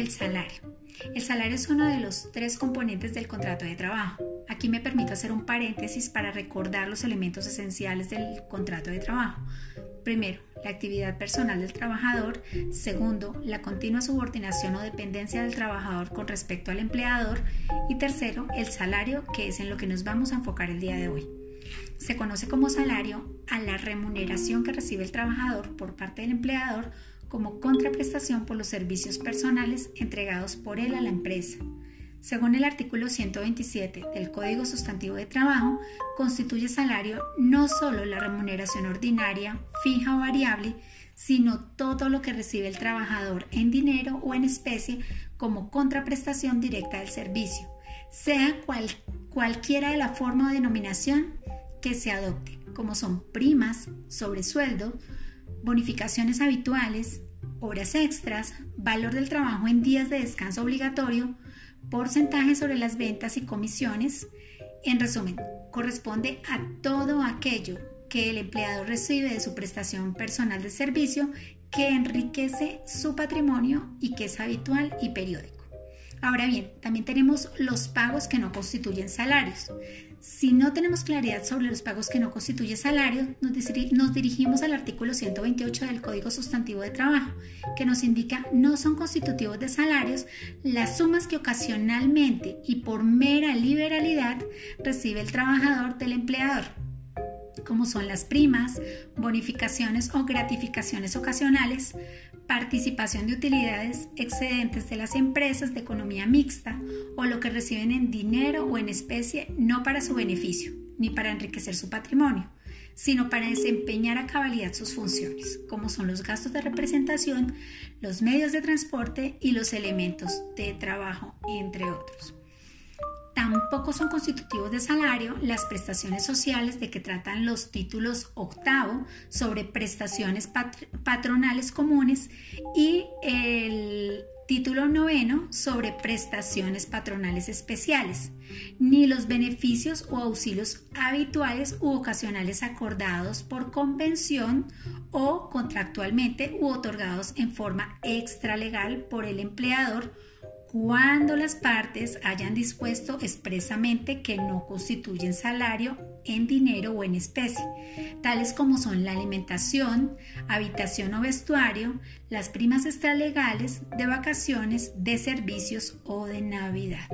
el salario. El salario es uno de los tres componentes del contrato de trabajo. Aquí me permito hacer un paréntesis para recordar los elementos esenciales del contrato de trabajo. Primero, la actividad personal del trabajador. Segundo, la continua subordinación o dependencia del trabajador con respecto al empleador. Y tercero, el salario, que es en lo que nos vamos a enfocar el día de hoy. Se conoce como salario a la remuneración que recibe el trabajador por parte del empleador como contraprestación por los servicios personales entregados por él a la empresa. Según el artículo 127 del Código Sustantivo de Trabajo, constituye salario no solo la remuneración ordinaria, fija o variable, sino todo lo que recibe el trabajador en dinero o en especie como contraprestación directa del servicio, sea cual, cualquiera de la forma o denominación que se adopte, como son primas, sobresueldo, bonificaciones habituales, horas extras, valor del trabajo en días de descanso obligatorio, porcentaje sobre las ventas y comisiones. En resumen, corresponde a todo aquello que el empleado recibe de su prestación personal de servicio que enriquece su patrimonio y que es habitual y periódico. Ahora bien, también tenemos los pagos que no constituyen salarios. Si no tenemos claridad sobre los pagos que no constituyen salario, nos, dirigimos al artículo 128 del Código Sustantivo de Trabajo, que nos indica no son constitutivos de salarios las sumas que ocasionalmente y por mera liberalidad recibe el trabajador del empleador como son las primas, bonificaciones o gratificaciones ocasionales, participación de utilidades excedentes de las empresas de economía mixta o lo que reciben en dinero o en especie no para su beneficio ni para enriquecer su patrimonio, sino para desempeñar a cabalidad sus funciones, como son los gastos de representación, los medios de transporte y los elementos de trabajo, entre otros. Tampoco son constitutivos de salario las prestaciones sociales de que tratan los títulos octavo sobre prestaciones patronales comunes y el título noveno sobre prestaciones patronales especiales, ni los beneficios o auxilios habituales u ocasionales acordados por convención o contractualmente u otorgados en forma extralegal por el empleador cuando las partes hayan dispuesto expresamente que no constituyen salario en dinero o en especie, tales como son la alimentación, habitación o vestuario, las primas extralegales de vacaciones, de servicios o de Navidad.